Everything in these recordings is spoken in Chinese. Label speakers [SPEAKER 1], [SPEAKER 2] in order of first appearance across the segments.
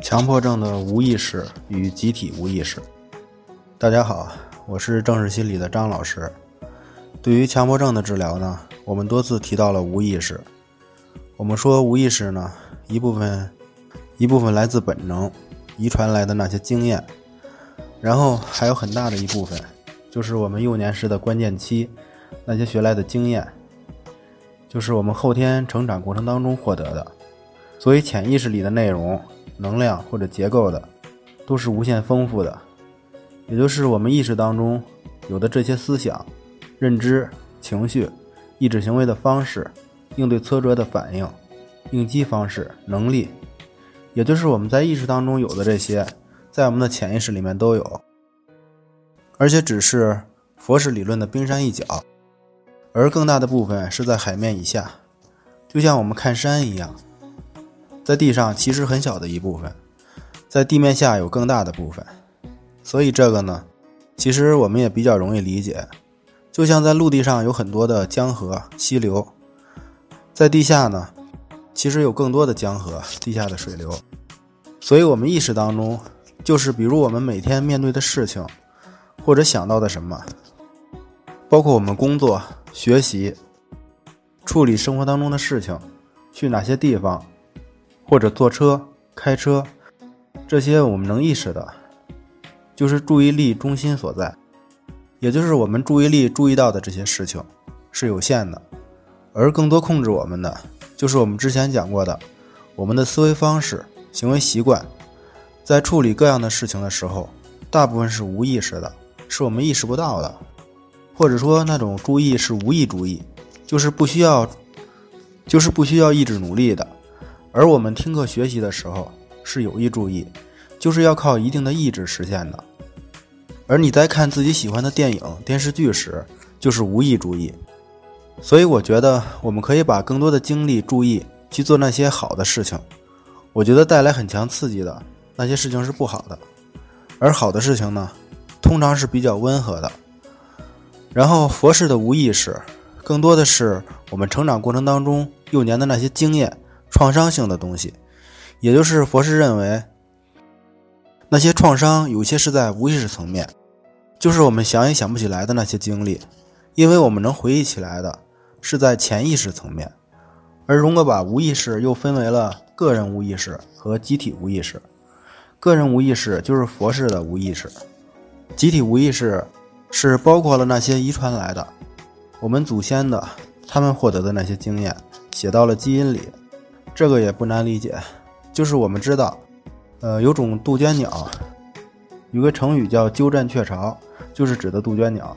[SPEAKER 1] 强迫症的无意识与集体无意识。大家好，我是正视心理的张老师。对于强迫症的治疗呢，我们多次提到了无意识。我们说无意识呢，一部分一部分来自本能，遗传来的那些经验，然后还有很大的一部分，就是我们幼年时的关键期那些学来的经验，就是我们后天成长过程当中获得的。所以潜意识里的内容。能量或者结构的，都是无限丰富的，也就是我们意识当中有的这些思想、认知、情绪、意志行为的方式、应对挫折的反应、应激方式、能力，也就是我们在意识当中有的这些，在我们的潜意识里面都有，而且只是佛式理论的冰山一角，而更大的部分是在海面以下，就像我们看山一样。在地上其实很小的一部分，在地面下有更大的部分，所以这个呢，其实我们也比较容易理解。就像在陆地上有很多的江河溪流，在地下呢，其实有更多的江河地下的水流。所以，我们意识当中，就是比如我们每天面对的事情，或者想到的什么，包括我们工作、学习、处理生活当中的事情，去哪些地方。或者坐车、开车，这些我们能意识的，就是注意力中心所在，也就是我们注意力注意到的这些事情是有限的，而更多控制我们的，就是我们之前讲过的，我们的思维方式、行为习惯，在处理各样的事情的时候，大部分是无意识的，是我们意识不到的，或者说那种注意是无意注意，就是不需要，就是不需要意志努力的。而我们听课学习的时候是有意注意，就是要靠一定的意志实现的；而你在看自己喜欢的电影、电视剧时，就是无意注意。所以我觉得我们可以把更多的精力、注意去做那些好的事情。我觉得带来很强刺激的那些事情是不好的，而好的事情呢，通常是比较温和的。然后佛式的无意识，更多的是我们成长过程当中幼年的那些经验。创伤性的东西，也就是佛师认为，那些创伤有些是在无意识层面，就是我们想也想不起来的那些经历，因为我们能回忆起来的是在潜意识层面。而荣格把无意识又分为了个人无意识和集体无意识。个人无意识就是佛式的无意识，集体无意识是包括了那些遗传来的，我们祖先的他们获得的那些经验，写到了基因里。这个也不难理解，就是我们知道，呃，有种杜鹃鸟，有个成语叫“鸠占鹊巢”，就是指的杜鹃鸟。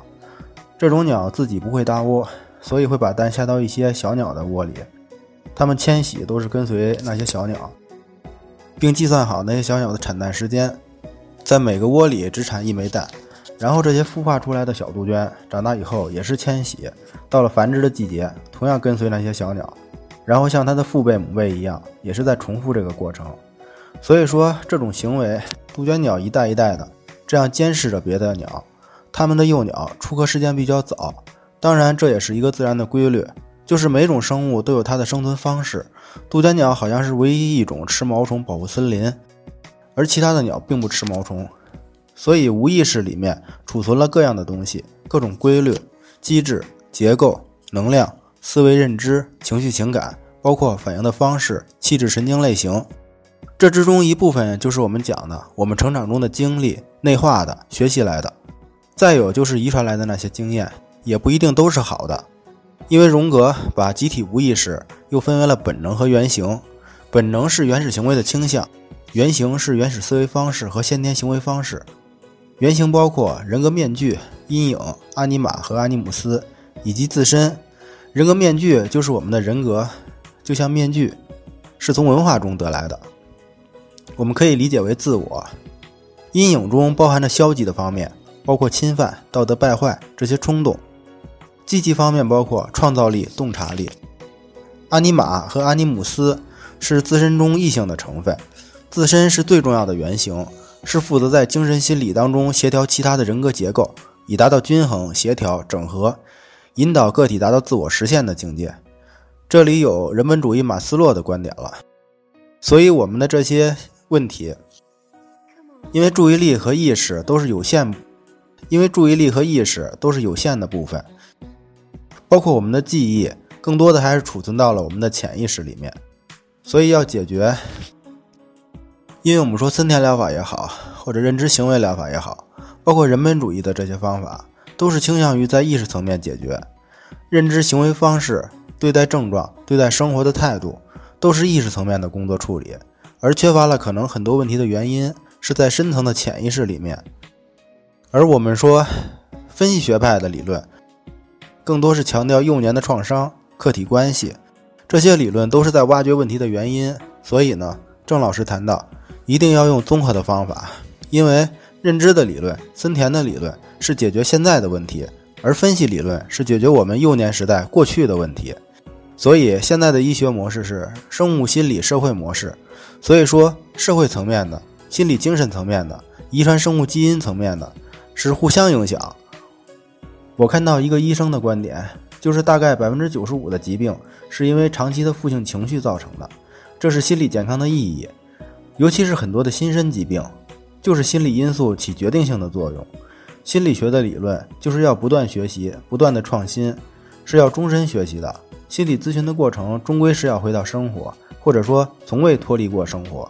[SPEAKER 1] 这种鸟自己不会搭窝，所以会把蛋下到一些小鸟的窝里。它们迁徙都是跟随那些小鸟，并计算好那些小鸟的产蛋时间，在每个窝里只产一枚蛋。然后这些孵化出来的小杜鹃长大以后也是迁徙，到了繁殖的季节，同样跟随那些小鸟。然后像它的父辈母辈一样，也是在重复这个过程。所以说，这种行为，杜鹃鸟一代一代的这样监视着别的鸟，它们的幼鸟出壳时间比较早。当然，这也是一个自然的规律，就是每种生物都有它的生存方式。杜鹃鸟好像是唯一一种吃毛虫保护森林，而其他的鸟并不吃毛虫。所以，无意识里面储存了各样的东西，各种规律、机制、结构、能量。思维、认知、情绪、情感，包括反应的方式、气质、神经类型，这之中一部分就是我们讲的我们成长中的经历、内化的、学习来的。再有就是遗传来的那些经验，也不一定都是好的。因为荣格把集体无意识又分为了本能和原型。本能是原始行为的倾向，原型是原始思维方式和先天行为方式。原型包括人格面具、阴影、阿尼玛和阿尼姆斯，以及自身。人格面具就是我们的人格，就像面具，是从文化中得来的。我们可以理解为自我。阴影中包含着消极的方面，包括侵犯、道德败坏这些冲动；积极方面包括创造力、洞察力。阿尼玛和阿尼姆斯是自身中异性的成分，自身是最重要的原型，是负责在精神心理当中协调其他的人格结构，以达到均衡、协调、整合。引导个体达到自我实现的境界，这里有人本主义马斯洛的观点了。所以，我们的这些问题。因为注意力和意识都是有限，因为注意力和意识都是有限的部分，包括我们的记忆，更多的还是储存到了我们的潜意识里面。所以要解决，因为我们说森田疗法也好，或者认知行为疗法也好，包括人本主义的这些方法，都是倾向于在意识层面解决。认知行为方式、对待症状、对待生活的态度，都是意识层面的工作处理，而缺乏了可能很多问题的原因是在深层的潜意识里面。而我们说分析学派的理论，更多是强调幼年的创伤、客体关系，这些理论都是在挖掘问题的原因。所以呢，郑老师谈到一定要用综合的方法，因为认知的理论、森田的理论是解决现在的问题。而分析理论是解决我们幼年时代过去的问题，所以现在的医学模式是生物心理社会模式。所以说，社会层面的、心理精神层面的、遗传生物基因层面的，是互相影响。我看到一个医生的观点，就是大概百分之九十五的疾病是因为长期的负性情绪造成的，这是心理健康的意义。尤其是很多的心身疾病，就是心理因素起决定性的作用。心理学的理论就是要不断学习，不断的创新，是要终身学习的。心理咨询的过程终归是要回到生活，或者说从未脱离过生活。